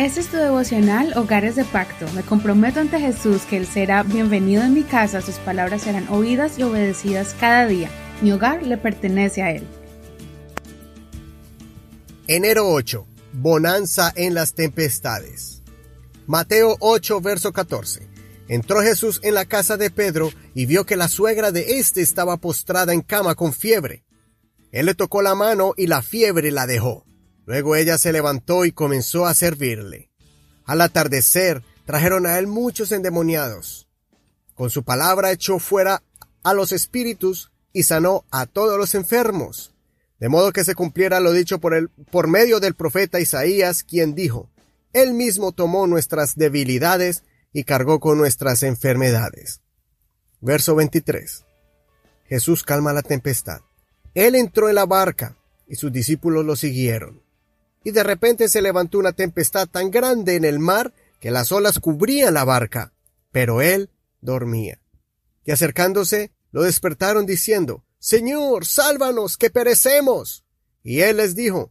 Este es tu devocional Hogares de Pacto. Me comprometo ante Jesús que Él será bienvenido en mi casa, sus palabras serán oídas y obedecidas cada día. Mi hogar le pertenece a Él. Enero 8. Bonanza en las tempestades. Mateo 8, verso 14. Entró Jesús en la casa de Pedro y vio que la suegra de éste estaba postrada en cama con fiebre. Él le tocó la mano y la fiebre la dejó. Luego ella se levantó y comenzó a servirle. Al atardecer trajeron a él muchos endemoniados. Con su palabra echó fuera a los espíritus y sanó a todos los enfermos. De modo que se cumpliera lo dicho por, él, por medio del profeta Isaías, quien dijo, Él mismo tomó nuestras debilidades y cargó con nuestras enfermedades. Verso 23. Jesús calma la tempestad. Él entró en la barca y sus discípulos lo siguieron y de repente se levantó una tempestad tan grande en el mar que las olas cubrían la barca, pero él dormía. Y acercándose, lo despertaron diciendo, Señor, sálvanos, que perecemos. Y él les dijo,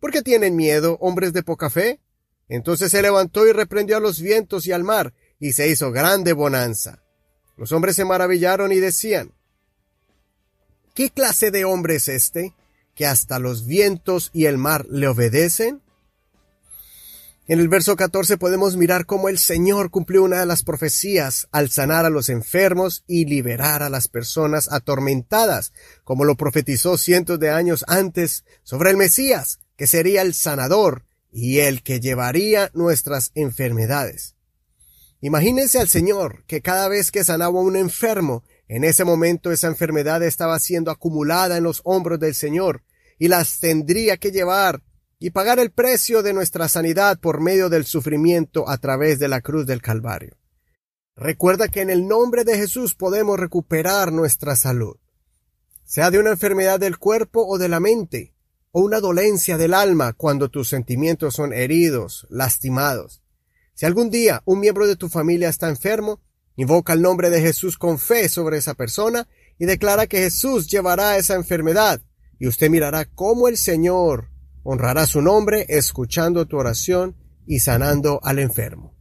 ¿por qué tienen miedo, hombres de poca fe? Entonces se levantó y reprendió a los vientos y al mar, y se hizo grande bonanza. Los hombres se maravillaron y decían, ¿Qué clase de hombre es este? Que hasta los vientos y el mar le obedecen? En el verso 14 podemos mirar cómo el Señor cumplió una de las profecías al sanar a los enfermos y liberar a las personas atormentadas, como lo profetizó cientos de años antes sobre el Mesías, que sería el sanador y el que llevaría nuestras enfermedades. Imagínense al Señor que cada vez que sanaba a un enfermo, en ese momento esa enfermedad estaba siendo acumulada en los hombros del Señor y las tendría que llevar y pagar el precio de nuestra sanidad por medio del sufrimiento a través de la cruz del Calvario. Recuerda que en el nombre de Jesús podemos recuperar nuestra salud, sea de una enfermedad del cuerpo o de la mente, o una dolencia del alma cuando tus sentimientos son heridos, lastimados. Si algún día un miembro de tu familia está enfermo, Invoca el nombre de Jesús con fe sobre esa persona y declara que Jesús llevará esa enfermedad y usted mirará cómo el Señor honrará su nombre escuchando tu oración y sanando al enfermo.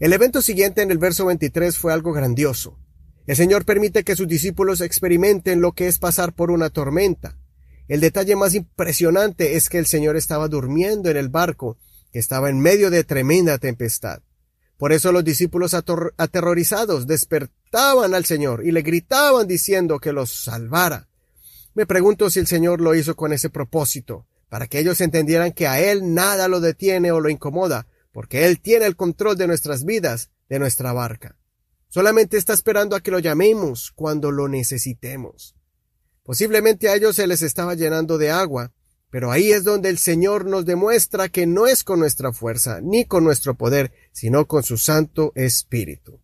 El evento siguiente en el verso 23 fue algo grandioso. El Señor permite que sus discípulos experimenten lo que es pasar por una tormenta. El detalle más impresionante es que el Señor estaba durmiendo en el barco, que estaba en medio de tremenda tempestad. Por eso los discípulos aterrorizados despertaban al Señor y le gritaban diciendo que los salvara. Me pregunto si el Señor lo hizo con ese propósito, para que ellos entendieran que a Él nada lo detiene o lo incomoda, porque Él tiene el control de nuestras vidas, de nuestra barca. Solamente está esperando a que lo llamemos cuando lo necesitemos. Posiblemente a ellos se les estaba llenando de agua, pero ahí es donde el Señor nos demuestra que no es con nuestra fuerza ni con nuestro poder, sino con su Santo Espíritu.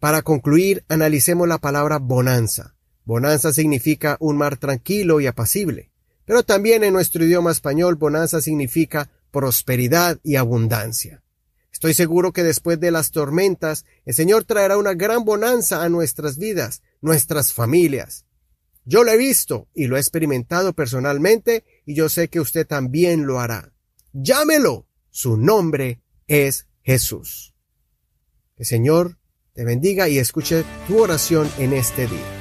Para concluir, analicemos la palabra bonanza. Bonanza significa un mar tranquilo y apacible, pero también en nuestro idioma español bonanza significa prosperidad y abundancia. Estoy seguro que después de las tormentas, el Señor traerá una gran bonanza a nuestras vidas, nuestras familias. Yo lo he visto y lo he experimentado personalmente y yo sé que usted también lo hará. Llámelo. Su nombre es Jesús. El Señor te bendiga y escuche tu oración en este día.